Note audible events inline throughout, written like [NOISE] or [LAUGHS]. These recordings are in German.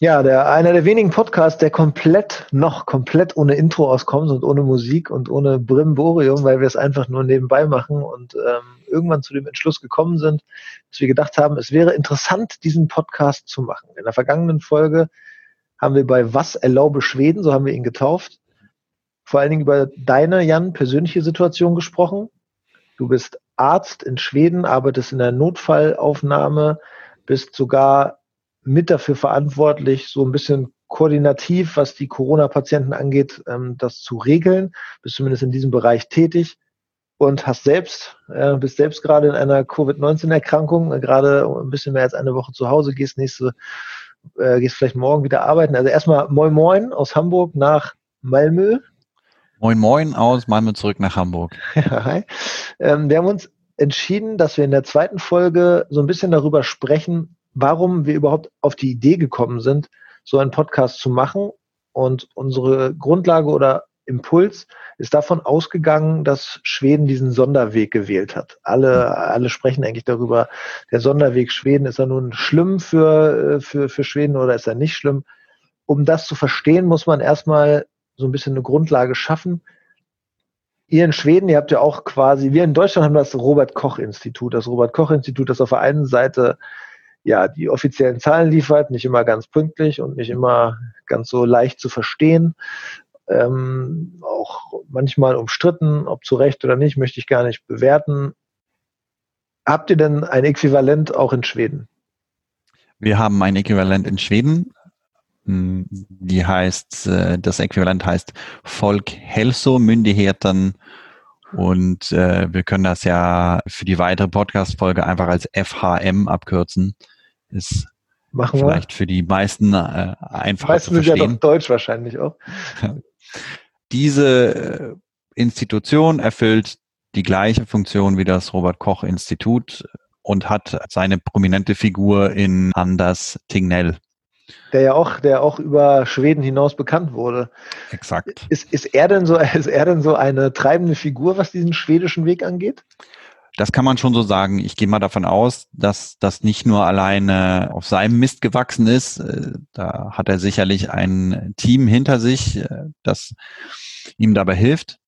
Ja, der einer der wenigen Podcasts, der komplett noch komplett ohne Intro auskommt und ohne Musik und ohne Brimborium, weil wir es einfach nur nebenbei machen und ähm, irgendwann zu dem Entschluss gekommen sind, dass wir gedacht haben, es wäre interessant, diesen Podcast zu machen. In der vergangenen Folge haben wir bei Was erlaube Schweden, so haben wir ihn getauft, vor allen Dingen über deine, Jan, persönliche Situation gesprochen. Du bist Arzt in Schweden, arbeitest in der Notfallaufnahme, bist sogar mit dafür verantwortlich, so ein bisschen koordinativ, was die Corona-Patienten angeht, ähm, das zu regeln. Bist zumindest in diesem Bereich tätig und hast selbst, äh, bist selbst gerade in einer Covid-19-Erkrankung, äh, gerade ein bisschen mehr als eine Woche zu Hause, gehst nächste, äh, gehst vielleicht morgen wieder arbeiten. Also erstmal Moin Moin aus Hamburg nach Malmö. Moin Moin aus Malmö zurück nach Hamburg. [LAUGHS] Hi. Ähm, wir haben uns entschieden, dass wir in der zweiten Folge so ein bisschen darüber sprechen, warum wir überhaupt auf die Idee gekommen sind, so einen Podcast zu machen. Und unsere Grundlage oder Impuls ist davon ausgegangen, dass Schweden diesen Sonderweg gewählt hat. Alle, alle sprechen eigentlich darüber, der Sonderweg Schweden, ist er nun schlimm für, für, für Schweden oder ist er nicht schlimm? Um das zu verstehen, muss man erstmal so ein bisschen eine Grundlage schaffen. Ihr in Schweden, ihr habt ja auch quasi, wir in Deutschland haben das Robert Koch Institut. Das Robert Koch Institut, das auf der einen Seite ja, die offiziellen Zahlen liefert, nicht immer ganz pünktlich und nicht immer ganz so leicht zu verstehen. Ähm, auch manchmal umstritten, ob zu Recht oder nicht, möchte ich gar nicht bewerten. Habt ihr denn ein Äquivalent auch in Schweden? Wir haben ein Äquivalent in Schweden. Hm, die heißt, äh, das Äquivalent heißt Folkhälsomyndigheten und äh, wir können das ja für die weitere Podcast-Folge einfach als FHM abkürzen ist Machen vielleicht wir. für die meisten äh, einfacher meisten zu verstehen. Sind ja doch Deutsch wahrscheinlich auch. Diese äh, Institution erfüllt die gleiche Funktion wie das Robert Koch Institut und hat seine prominente Figur in Anders Tignell. Der ja auch, der auch über Schweden hinaus bekannt wurde. Exakt. Ist, ist er denn so, [LAUGHS] ist er denn so eine treibende Figur, was diesen schwedischen Weg angeht? Das kann man schon so sagen. Ich gehe mal davon aus, dass das nicht nur alleine auf seinem Mist gewachsen ist. Äh, da hat er sicherlich ein Team hinter sich, äh, das ihm dabei hilft.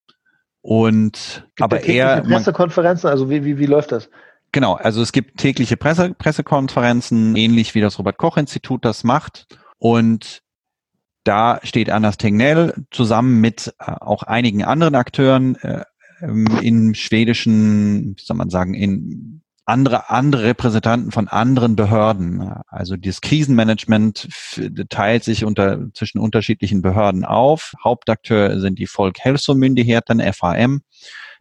Und Gibt aber er Pressekonferenzen, also wie, wie, wie läuft das? Genau, also es gibt tägliche Presse, Pressekonferenzen, ähnlich wie das Robert Koch Institut das macht. Und da steht Anders Tegnell zusammen mit äh, auch einigen anderen Akteuren in schwedischen, wie soll man sagen, in andere, andere Repräsentanten von anderen Behörden. Also das Krisenmanagement teilt sich unter, zwischen unterschiedlichen Behörden auf. Hauptakteur sind die Folkhälsomyndigheten, FAM.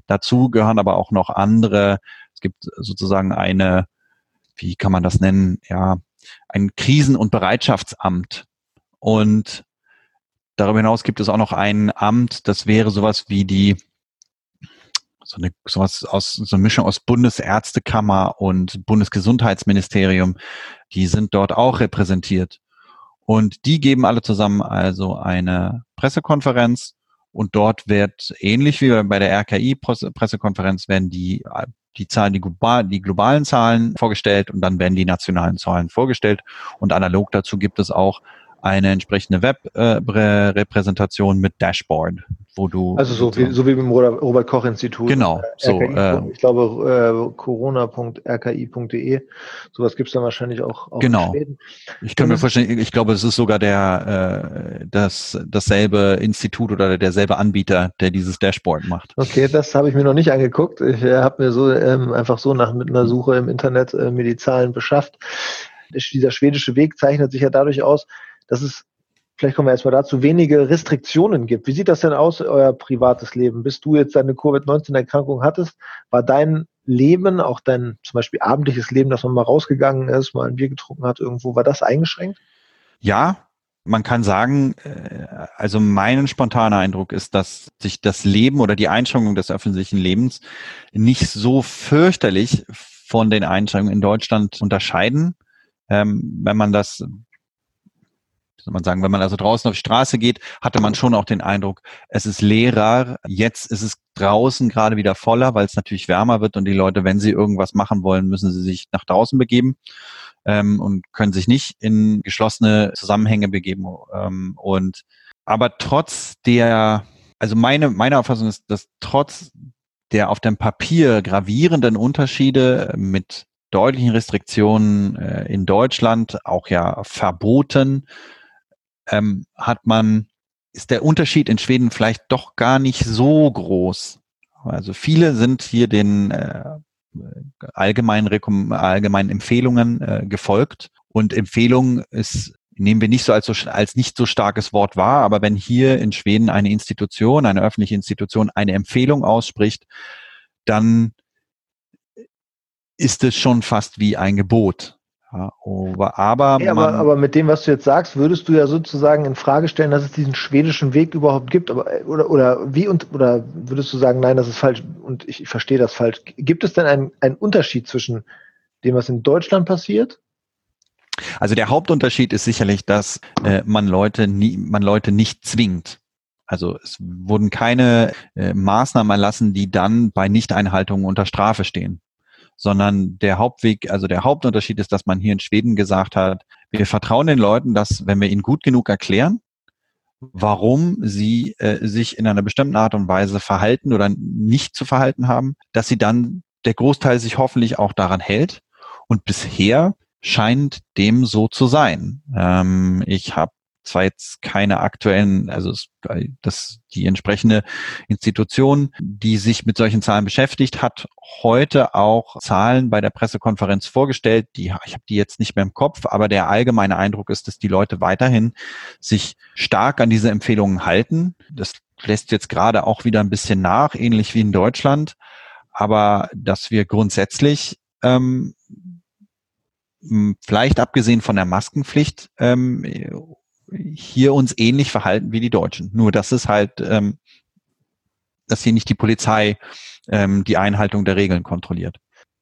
Dazu gehören aber auch noch andere. Es gibt sozusagen eine, wie kann man das nennen? Ja, ein Krisen- und Bereitschaftsamt. Und darüber hinaus gibt es auch noch ein Amt, das wäre sowas wie die so eine sowas aus so eine Mischung aus Bundesärztekammer und Bundesgesundheitsministerium, die sind dort auch repräsentiert. Und die geben alle zusammen also eine Pressekonferenz und dort wird ähnlich wie bei der RKI Pressekonferenz werden die die Zahlen, die, global, die globalen Zahlen vorgestellt und dann werden die nationalen Zahlen vorgestellt. Und analog dazu gibt es auch eine entsprechende Web-Repräsentation mit Dashboard, wo du. Also so wie, so wie beim Robert Koch Institut. Genau. Äh, so, äh, ich glaube, äh, corona.rki.de. Sowas gibt es dann wahrscheinlich auch, auch genau. Ich kann mir vorstellen, ich glaube, es ist sogar der äh, das, dasselbe Institut oder derselbe Anbieter, der dieses Dashboard macht. Okay, das habe ich mir noch nicht angeguckt. Ich äh, habe mir so ähm, einfach so nach mit einer Suche im Internet äh, mir die Zahlen beschafft. Dieser schwedische Weg zeichnet sich ja dadurch aus, dass es, vielleicht kommen wir erstmal dazu, wenige Restriktionen gibt. Wie sieht das denn aus, euer privates Leben? Bis du jetzt deine Covid-19-Erkrankung hattest, war dein Leben, auch dein zum Beispiel abendliches Leben, dass man mal rausgegangen ist, mal ein Bier getrunken hat irgendwo, war das eingeschränkt? Ja, man kann sagen, äh, also mein spontaner Eindruck ist, dass sich das Leben oder die Einschränkung des öffentlichen Lebens nicht so fürchterlich von den Einschränkungen in Deutschland unterscheiden. Ähm, wenn man das soll man sagen, wenn man also draußen auf die Straße geht, hatte man schon auch den Eindruck, es ist leerer. Jetzt ist es draußen gerade wieder voller, weil es natürlich wärmer wird und die Leute, wenn sie irgendwas machen wollen, müssen sie sich nach draußen begeben. ähm, und können sich nicht in geschlossene Zusammenhänge begeben. Ähm, und aber trotz der, also meine, meine Auffassung ist, dass trotz der auf dem Papier gravierenden Unterschiede mit deutlichen Restriktionen äh, in Deutschland, auch ja verboten, ähm, hat man, ist der Unterschied in Schweden vielleicht doch gar nicht so groß. Also viele sind hier den äh, allgemeinen, allgemeinen Empfehlungen äh, gefolgt. Und Empfehlung ist, nehmen wir nicht so als, so als nicht so starkes Wort wahr, aber wenn hier in Schweden eine Institution, eine öffentliche Institution eine Empfehlung ausspricht, dann ist es schon fast wie ein Gebot. Ja, aber, aber, hey, aber, aber, mit dem, was du jetzt sagst, würdest du ja sozusagen in Frage stellen, dass es diesen schwedischen Weg überhaupt gibt. Aber, oder, oder wie und oder würdest du sagen, nein, das ist falsch und ich, ich verstehe das falsch. Gibt es denn einen, einen Unterschied zwischen dem, was in Deutschland passiert? Also der Hauptunterschied ist sicherlich, dass äh, man Leute nie, man Leute nicht zwingt. Also es wurden keine äh, Maßnahmen erlassen, die dann bei Nichteinhaltung unter Strafe stehen sondern der Hauptweg, also der Hauptunterschied ist, dass man hier in Schweden gesagt hat, wir vertrauen den Leuten, dass wenn wir ihnen gut genug erklären, warum sie äh, sich in einer bestimmten Art und Weise verhalten oder nicht zu verhalten haben, dass sie dann der Großteil sich hoffentlich auch daran hält. Und bisher scheint dem so zu sein. Ähm, ich habe zwar jetzt keine aktuellen, also das die entsprechende Institution, die sich mit solchen Zahlen beschäftigt, hat heute auch Zahlen bei der Pressekonferenz vorgestellt. Die ich habe die jetzt nicht mehr im Kopf, aber der allgemeine Eindruck ist, dass die Leute weiterhin sich stark an diese Empfehlungen halten. Das lässt jetzt gerade auch wieder ein bisschen nach, ähnlich wie in Deutschland, aber dass wir grundsätzlich ähm, vielleicht abgesehen von der Maskenpflicht ähm, hier uns ähnlich verhalten wie die Deutschen. Nur dass es halt, ähm, dass hier nicht die Polizei ähm, die Einhaltung der Regeln kontrolliert.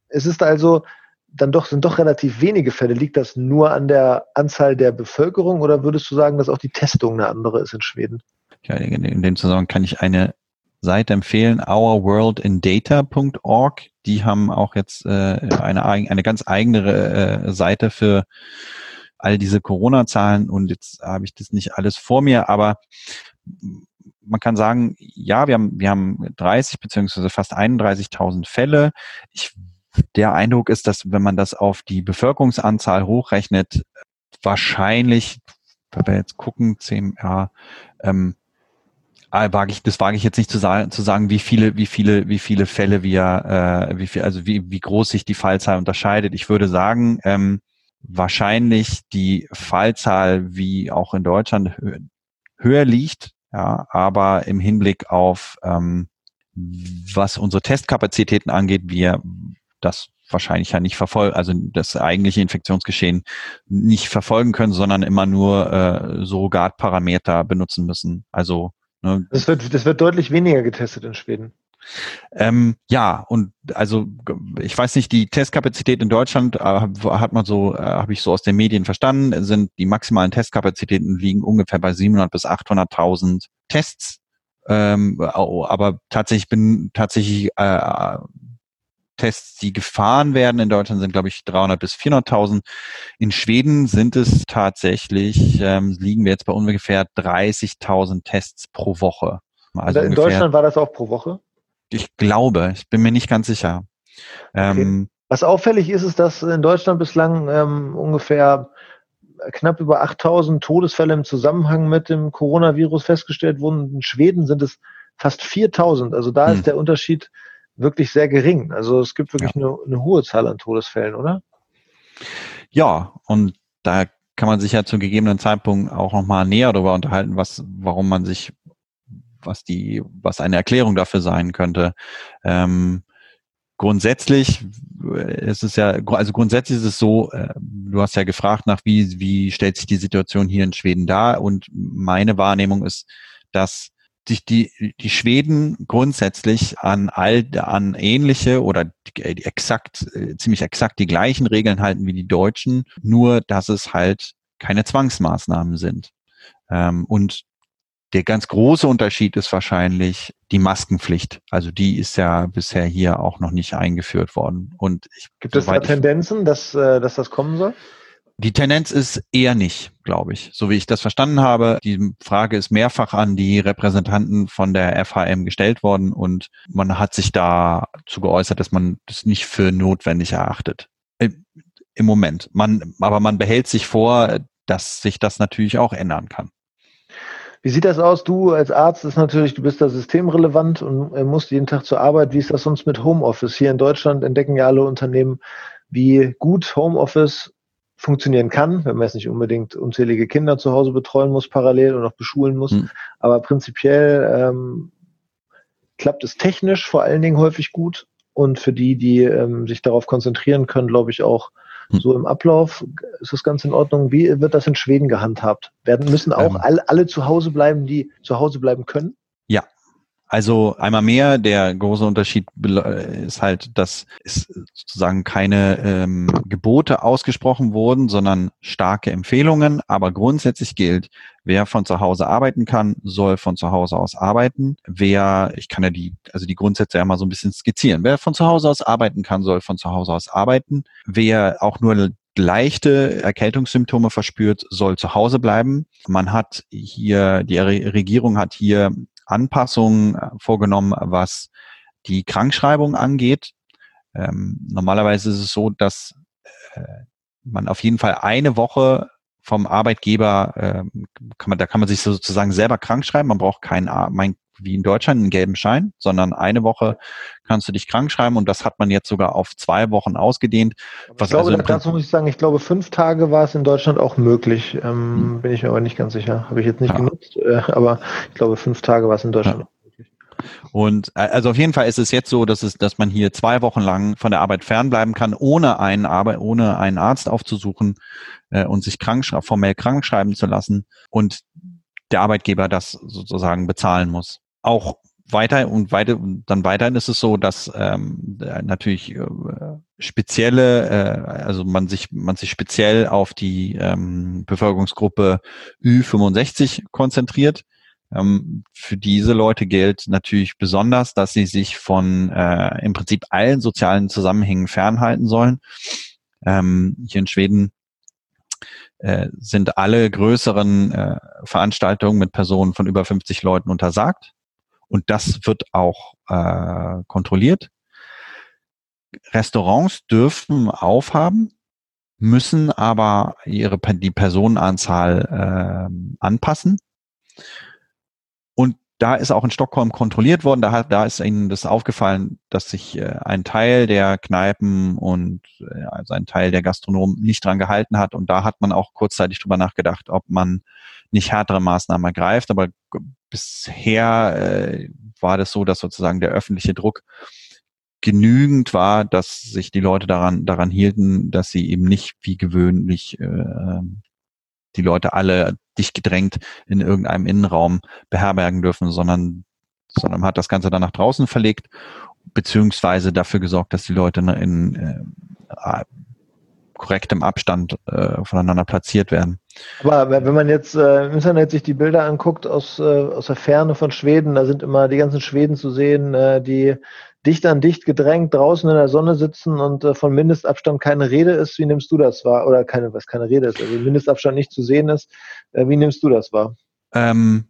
Es ist also dann doch, sind doch relativ wenige Fälle. Liegt das nur an der Anzahl der Bevölkerung oder würdest du sagen, dass auch die Testung eine andere ist in Schweden? Ja, in dem Zusammenhang kann ich eine Seite empfehlen, ourworldindata.org. Die haben auch jetzt äh, eine, eine ganz eigene äh, Seite für all diese Corona-Zahlen und jetzt habe ich das nicht alles vor mir, aber man kann sagen, ja, wir haben, wir haben 30 beziehungsweise fast 31.000 Fälle. Ich, der Eindruck ist, dass wenn man das auf die Bevölkerungsanzahl hochrechnet, wahrscheinlich, wenn wir jetzt gucken, 10, ja, ähm, ah, wage ich, das wage ich jetzt nicht zu sagen, zu sagen, wie viele, wie viele, wie viele Fälle wir, äh, wie viel, also wie, wie groß sich die Fallzahl unterscheidet. Ich würde sagen, ähm, wahrscheinlich die Fallzahl wie auch in Deutschland höher liegt, ja, aber im Hinblick auf ähm, was unsere Testkapazitäten angeht, wir das wahrscheinlich ja nicht verfolgen, also das eigentliche Infektionsgeschehen nicht verfolgen können, sondern immer nur äh, Surrogatparameter benutzen müssen. Also ne, das wird das wird deutlich weniger getestet in Schweden. Ähm, ja, und also ich weiß nicht, die Testkapazität in Deutschland äh, hat man so, äh, habe ich so aus den Medien verstanden, sind die maximalen Testkapazitäten liegen ungefähr bei 700 bis 800.000 Tests. Ähm, aber tatsächlich bin tatsächlich äh, Tests, die gefahren werden in Deutschland, sind glaube ich 300 bis 400.000. In Schweden sind es tatsächlich ähm, liegen wir jetzt bei ungefähr 30.000 Tests pro Woche. Also in Deutschland war das auch pro Woche? Ich glaube, ich bin mir nicht ganz sicher. Okay. Ähm, Was auffällig ist, ist, dass in Deutschland bislang ähm, ungefähr knapp über 8000 Todesfälle im Zusammenhang mit dem Coronavirus festgestellt wurden. In Schweden sind es fast 4000. Also da hm. ist der Unterschied wirklich sehr gering. Also es gibt wirklich ja. eine, eine hohe Zahl an Todesfällen, oder? Ja, und da kann man sich ja zu gegebenen Zeitpunkt auch nochmal näher darüber unterhalten, was, warum man sich was die, was eine Erklärung dafür sein könnte. Ähm, grundsätzlich äh, ist es ja, also grundsätzlich ist es so, äh, du hast ja gefragt nach, wie, wie stellt sich die Situation hier in Schweden dar? Und meine Wahrnehmung ist, dass sich die, die Schweden grundsätzlich an all, an ähnliche oder die, exakt, äh, ziemlich exakt die gleichen Regeln halten wie die Deutschen, nur dass es halt keine Zwangsmaßnahmen sind. Ähm, und der ganz große Unterschied ist wahrscheinlich die Maskenpflicht. Also die ist ja bisher hier auch noch nicht eingeführt worden. Und ich, gibt es da Tendenzen, dass, äh, dass das kommen soll? Die Tendenz ist eher nicht, glaube ich, so wie ich das verstanden habe. Die Frage ist mehrfach an die Repräsentanten von der FHM gestellt worden und man hat sich dazu geäußert, dass man das nicht für notwendig erachtet. Im Moment. Man, aber man behält sich vor, dass sich das natürlich auch ändern kann. Wie sieht das aus? Du als Arzt ist natürlich, du bist da systemrelevant und äh, musst jeden Tag zur Arbeit. Wie ist das sonst mit Homeoffice? Hier in Deutschland entdecken ja alle Unternehmen, wie gut Homeoffice funktionieren kann, wenn man jetzt nicht unbedingt unzählige Kinder zu Hause betreuen muss parallel und auch beschulen muss. Mhm. Aber prinzipiell ähm, klappt es technisch vor allen Dingen häufig gut und für die, die ähm, sich darauf konzentrieren können, glaube ich auch. So im Ablauf ist das ganz in Ordnung. Wie wird das in Schweden gehandhabt? Werden müssen auch ähm. alle, alle zu Hause bleiben, die zu Hause bleiben können? Ja, also einmal mehr, der große Unterschied ist halt, dass es sozusagen keine ähm, Gebote ausgesprochen wurden, sondern starke Empfehlungen. Aber grundsätzlich gilt, wer von zu Hause arbeiten kann, soll von zu Hause aus arbeiten. Wer, ich kann ja die, also die Grundsätze ja mal so ein bisschen skizzieren. Wer von zu Hause aus arbeiten kann, soll von zu Hause aus arbeiten. Wer auch nur leichte Erkältungssymptome verspürt, soll zu Hause bleiben. Man hat hier, die Regierung hat hier Anpassungen äh, vorgenommen, was die Krankschreibung angeht. Ähm, normalerweise ist es so, dass äh, man auf jeden Fall eine Woche vom Arbeitgeber, äh, kann man, da kann man sich sozusagen selber krank schreiben. Man braucht keinen, mein, wie in Deutschland einen gelben Schein, sondern eine Woche kannst du dich krank schreiben und das hat man jetzt sogar auf zwei Wochen ausgedehnt. Was ich glaube, also dazu muss ich sagen, ich glaube, fünf Tage war es in Deutschland auch möglich. Ähm, hm. Bin ich mir aber nicht ganz sicher. Habe ich jetzt nicht ja. genutzt, äh, aber ich glaube, fünf Tage war es in Deutschland ja. Und äh, also auf jeden Fall ist es jetzt so, dass es, dass man hier zwei Wochen lang von der Arbeit fernbleiben kann, ohne einen Arbeit, ohne einen Arzt aufzusuchen äh, und sich krank, formell krank schreiben zu lassen und der Arbeitgeber das sozusagen bezahlen muss auch weiter und weiter dann weiterhin ist es so, dass ähm, natürlich äh, spezielle, äh, also man sich man sich speziell auf die ähm, Bevölkerungsgruppe Ü65 konzentriert. Ähm, für diese Leute gilt natürlich besonders, dass sie sich von äh, im Prinzip allen sozialen Zusammenhängen fernhalten sollen. Ähm, hier in Schweden äh, sind alle größeren äh, Veranstaltungen mit Personen von über 50 Leuten untersagt. Und das wird auch äh, kontrolliert. Restaurants dürfen aufhaben, müssen aber ihre die Personenanzahl äh, anpassen. Und da ist auch in Stockholm kontrolliert worden. Da, hat, da ist ihnen das aufgefallen, dass sich äh, ein Teil der Kneipen und äh, also ein Teil der Gastronomen nicht dran gehalten hat. Und da hat man auch kurzzeitig drüber nachgedacht, ob man nicht härtere Maßnahmen ergreift. Aber bisher äh, war das so, dass sozusagen der öffentliche Druck genügend war, dass sich die Leute daran, daran hielten, dass sie eben nicht wie gewöhnlich äh, die Leute alle dicht gedrängt in irgendeinem Innenraum beherbergen dürfen, sondern, sondern man hat das Ganze dann nach draußen verlegt, beziehungsweise dafür gesorgt, dass die Leute in äh, korrektem Abstand äh, voneinander platziert werden. Aber wenn man jetzt äh, im Internet sich die Bilder anguckt aus, äh, aus der Ferne von Schweden, da sind immer die ganzen Schweden zu sehen, äh, die dicht an dicht gedrängt draußen in der Sonne sitzen und äh, von Mindestabstand keine Rede ist. Wie nimmst du das wahr? Oder keine, was keine Rede ist, also Mindestabstand nicht zu sehen ist. Äh, wie nimmst du das wahr? Ähm,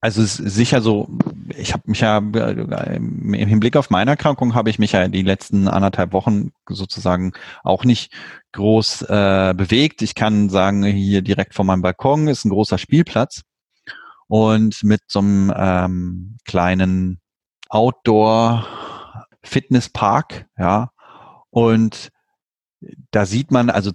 also es ist sicher so, ich habe mich ja äh, im Hinblick auf meine Erkrankung habe ich mich ja die letzten anderthalb Wochen sozusagen auch nicht groß äh, bewegt. Ich kann sagen, hier direkt vor meinem Balkon ist ein großer Spielplatz und mit so einem ähm, kleinen Outdoor Fitnesspark, ja. Und da sieht man, also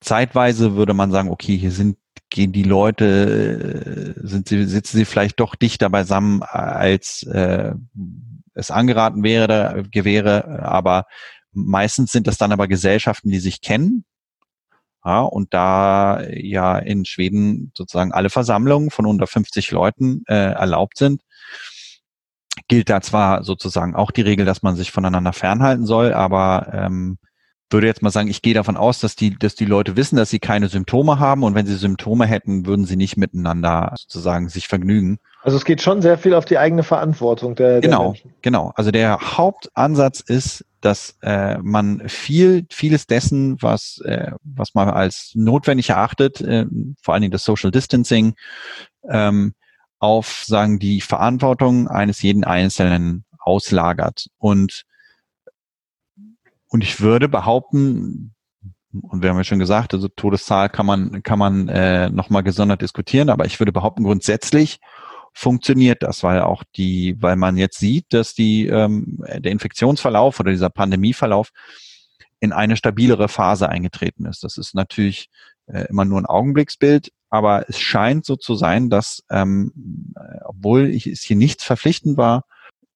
zeitweise würde man sagen, okay, hier sind gehen die Leute, äh, sind sie, sitzen sie vielleicht doch dichter beisammen, als äh, es angeraten wäre, gewähre, aber meistens sind das dann aber Gesellschaften, die sich kennen. Ja, und da ja in Schweden sozusagen alle Versammlungen von unter 50 Leuten äh, erlaubt sind, gilt da zwar sozusagen auch die Regel, dass man sich voneinander fernhalten soll, aber ähm, würde jetzt mal sagen, ich gehe davon aus, dass die, dass die Leute wissen, dass sie keine Symptome haben und wenn sie Symptome hätten, würden sie nicht miteinander sozusagen sich vergnügen. Also es geht schon sehr viel auf die eigene Verantwortung der, der genau, Menschen. Genau, also der Hauptansatz ist, dass äh, man viel, vieles dessen, was, äh, was man als notwendig erachtet, äh, vor allen Dingen das Social Distancing, ähm, auf sagen die Verantwortung eines jeden Einzelnen auslagert und und ich würde behaupten, und wir haben ja schon gesagt, also Todeszahl kann man, kann man äh, nochmal gesondert diskutieren, aber ich würde behaupten, grundsätzlich funktioniert das, weil auch die, weil man jetzt sieht, dass die ähm, der Infektionsverlauf oder dieser Pandemieverlauf in eine stabilere Phase eingetreten ist. Das ist natürlich äh, immer nur ein Augenblicksbild, aber es scheint so zu sein, dass ähm, obwohl ich, es hier nichts verpflichtend war,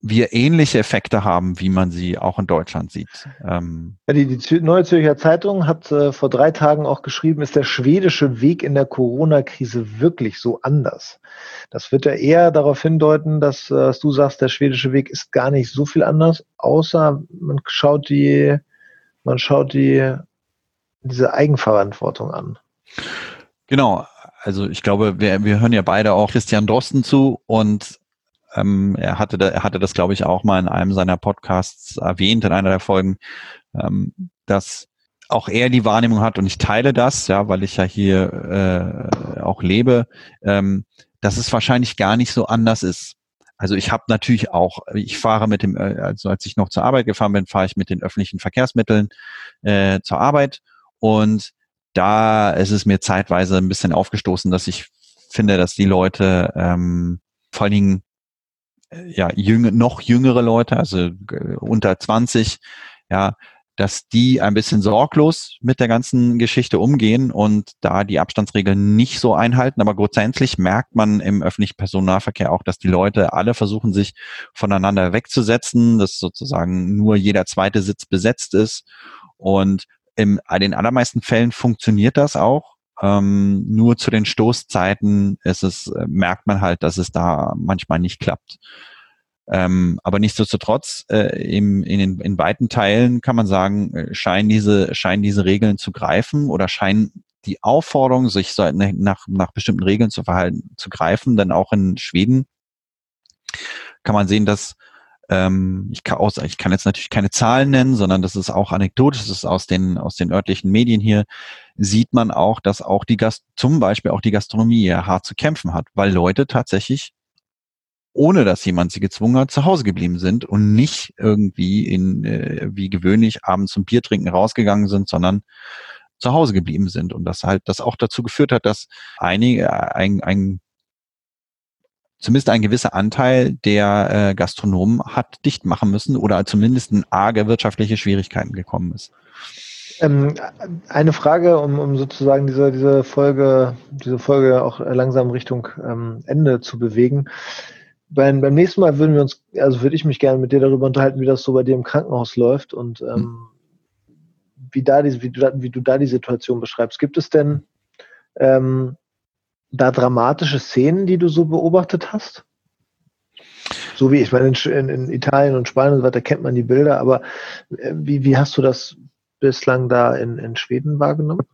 wir ähnliche Effekte haben, wie man sie auch in Deutschland sieht. Ähm ja, die, die Neue Zürcher Zeitung hat äh, vor drei Tagen auch geschrieben, ist der schwedische Weg in der Corona-Krise wirklich so anders? Das wird ja eher darauf hindeuten, dass, äh, dass du sagst, der schwedische Weg ist gar nicht so viel anders, außer man schaut die, man schaut die, diese Eigenverantwortung an. Genau. Also ich glaube, wir, wir hören ja beide auch Christian Drosten zu und ähm, er hatte, da, er hatte das, glaube ich, auch mal in einem seiner Podcasts erwähnt, in einer der Folgen, ähm, dass auch er die Wahrnehmung hat und ich teile das, ja, weil ich ja hier äh, auch lebe, ähm, dass es wahrscheinlich gar nicht so anders ist. Also ich habe natürlich auch, ich fahre mit dem, äh, also als ich noch zur Arbeit gefahren bin, fahre ich mit den öffentlichen Verkehrsmitteln äh, zur Arbeit und da ist es mir zeitweise ein bisschen aufgestoßen, dass ich finde, dass die Leute ähm, vor allen Dingen ja, jüng, noch jüngere Leute, also äh, unter 20, ja, dass die ein bisschen sorglos mit der ganzen Geschichte umgehen und da die Abstandsregeln nicht so einhalten. Aber grundsätzlich merkt man im öffentlichen Personennahverkehr auch, dass die Leute alle versuchen, sich voneinander wegzusetzen, dass sozusagen nur jeder zweite Sitz besetzt ist. Und in den allermeisten Fällen funktioniert das auch. Ähm, nur zu den Stoßzeiten ist es, äh, merkt man halt, dass es da manchmal nicht klappt. Ähm, aber nichtsdestotrotz, äh, im, in, den, in weiten Teilen kann man sagen, äh, scheinen diese, scheinen diese Regeln zu greifen oder scheinen die Aufforderung, sich so nach, nach bestimmten Regeln zu verhalten, zu greifen, denn auch in Schweden kann man sehen, dass ähm, ich, kann aus, ich kann jetzt natürlich keine Zahlen nennen, sondern das ist auch anekdotisch, das ist aus den, aus den örtlichen Medien hier, sieht man auch, dass auch die Gast, zum Beispiel auch die Gastronomie ja hart zu kämpfen hat, weil Leute tatsächlich ohne dass jemand sie gezwungen hat, zu Hause geblieben sind und nicht irgendwie in äh, wie gewöhnlich abends zum Bier trinken rausgegangen sind, sondern zu Hause geblieben sind. Und das halt das auch dazu geführt hat, dass einige ein, ein zumindest ein gewisser Anteil der äh, Gastronomen hat dicht machen müssen oder zumindest in arge wirtschaftliche Schwierigkeiten gekommen ist. Ähm, eine Frage, um, um sozusagen diese, diese Folge, diese Folge auch langsam Richtung ähm, Ende zu bewegen. Beim, beim nächsten Mal würden wir uns, also würde ich mich gerne mit dir darüber unterhalten, wie das so bei dir im Krankenhaus läuft und ähm, mhm. wie, da die, wie, du, wie du da die Situation beschreibst. Gibt es denn ähm, da dramatische Szenen, die du so beobachtet hast? So wie, ich meine, in, in Italien und Spanien und so weiter kennt man die Bilder, aber äh, wie, wie hast du das bislang da in, in Schweden wahrgenommen?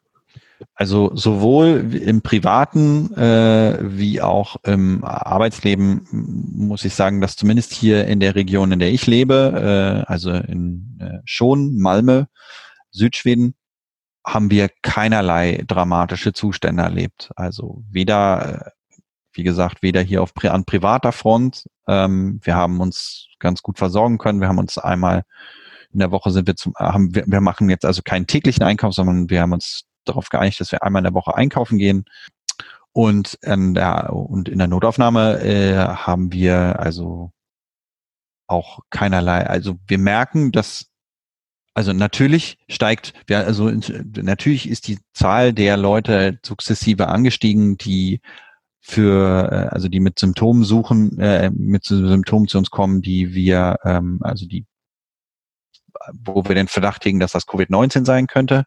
Also sowohl im privaten äh, wie auch im Arbeitsleben muss ich sagen, dass zumindest hier in der Region, in der ich lebe, äh, also in äh, Schon, Malmö, Südschweden, haben wir keinerlei dramatische Zustände erlebt. Also weder, äh, wie gesagt, weder hier auf an privater Front. Ähm, wir haben uns ganz gut versorgen können. Wir haben uns einmal in der Woche sind wir zum, haben wir, wir machen jetzt also keinen täglichen Einkauf, sondern wir haben uns darauf geeinigt, dass wir einmal in der Woche einkaufen gehen. Und in der, und in der Notaufnahme äh, haben wir also auch keinerlei, also wir merken, dass also natürlich steigt, also natürlich ist die Zahl der Leute sukzessive angestiegen, die für, äh, also die mit Symptomen suchen, äh, mit Symptomen zu uns kommen, die wir, ähm, also die, wo wir den Verdacht hegen, dass das Covid-19 sein könnte.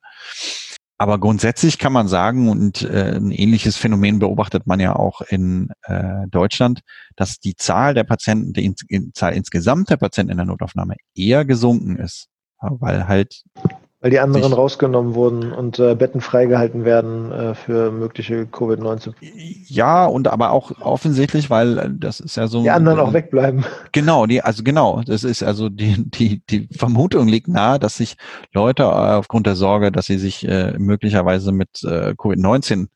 Aber grundsätzlich kann man sagen, und äh, ein ähnliches Phänomen beobachtet man ja auch in äh, Deutschland, dass die Zahl der Patienten, die in, Zahl insgesamt der Patienten in der Notaufnahme eher gesunken ist. Weil halt Weil die anderen rausgenommen wurden und äh, Betten freigehalten werden äh, für mögliche Covid-19. Ja, und aber auch offensichtlich, weil äh, das ist ja so. Die anderen auch wegbleiben. Genau, die, also genau, das ist also die, die, die Vermutung liegt nahe, dass sich Leute äh, aufgrund der Sorge, dass sie sich äh, möglicherweise mit äh, Covid-19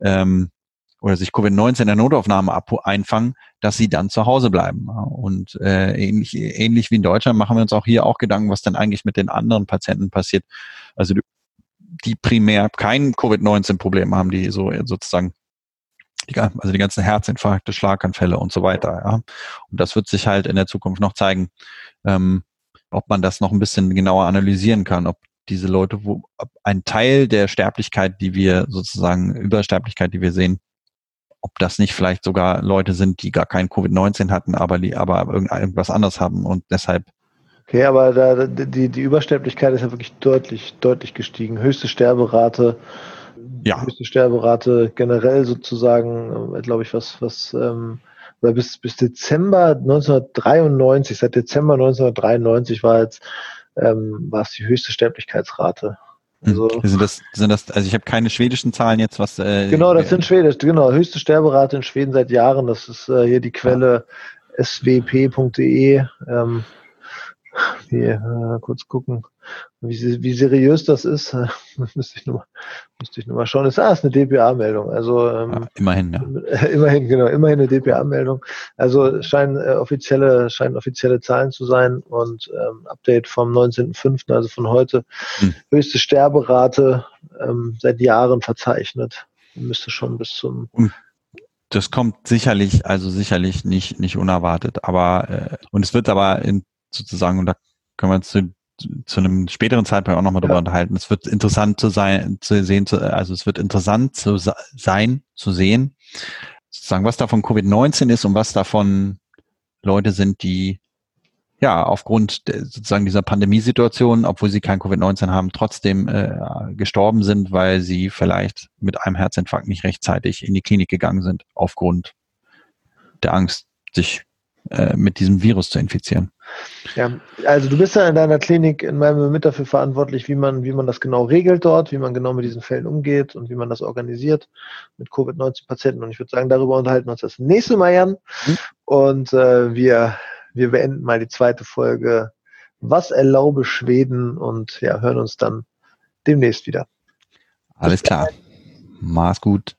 ähm, oder sich Covid-19 in der Notaufnahme einfangen, dass sie dann zu Hause bleiben. Und äh, ähnlich, ähnlich wie in Deutschland machen wir uns auch hier auch Gedanken, was dann eigentlich mit den anderen Patienten passiert. Also die, die primär kein Covid-19-Problem haben, die so sozusagen die, also die ganzen Herzinfarkte, Schlaganfälle und so weiter. Ja. Und das wird sich halt in der Zukunft noch zeigen, ähm, ob man das noch ein bisschen genauer analysieren kann, ob diese Leute, wo ein Teil der Sterblichkeit, die wir sozusagen Übersterblichkeit, die wir sehen, ob das nicht vielleicht sogar Leute sind, die gar kein Covid-19 hatten, aber die aber irgendwas anderes haben und deshalb. Okay, aber da, die, die Übersterblichkeit ist ja wirklich deutlich, deutlich gestiegen. Höchste Sterberate, ja. höchste Sterberate generell sozusagen, äh, glaube ich, was, was, ähm, oder bis, bis Dezember 1993, seit Dezember 1993 war jetzt, ähm, war es die höchste Sterblichkeitsrate. Also, sind das, sind das, also ich habe keine schwedischen Zahlen jetzt, was. Äh, genau, das sind schwedisch, genau. Höchste Sterberate in Schweden seit Jahren. Das ist äh, hier die Quelle swp.de. Ähm, hier, äh, kurz gucken, wie, wie seriös das ist. [LAUGHS] müsste, ich nur, mal, müsste ich nur mal schauen. Das ah, ist eine DPA-Meldung. Also ähm, ja, immerhin, ja. [LAUGHS] Immerhin, genau, immerhin eine DPA-Meldung. Also scheinen äh, offizielle, scheinen offizielle Zahlen zu sein und ähm, Update vom 19.05., also von heute, hm. höchste Sterberate ähm, seit Jahren verzeichnet. Müsste schon bis zum das kommt sicherlich, also sicherlich nicht, nicht unerwartet, aber äh, und es wird aber in sozusagen, und da können wir uns zu, zu einem späteren Zeitpunkt auch nochmal drüber ja. unterhalten. Es wird interessant zu sein, zu sehen, zu, also es wird interessant zu sein, zu sehen, sozusagen, was davon Covid-19 ist und was davon Leute sind, die ja aufgrund der, sozusagen dieser Pandemiesituation, obwohl sie kein Covid-19 haben, trotzdem äh, gestorben sind, weil sie vielleicht mit einem Herzinfarkt nicht rechtzeitig in die Klinik gegangen sind, aufgrund der Angst, sich äh, mit diesem Virus zu infizieren. Ja, also du bist ja in deiner Klinik in meinem mit dafür verantwortlich, wie man, wie man das genau regelt dort, wie man genau mit diesen Fällen umgeht und wie man das organisiert mit Covid-19-Patienten. Und ich würde sagen, darüber unterhalten wir uns das nächste Mal, Jan. Mhm. Und äh, wir, wir beenden mal die zweite Folge. Was erlaube Schweden? Und ja, hören uns dann demnächst wieder. Alles klar. Mach's gut.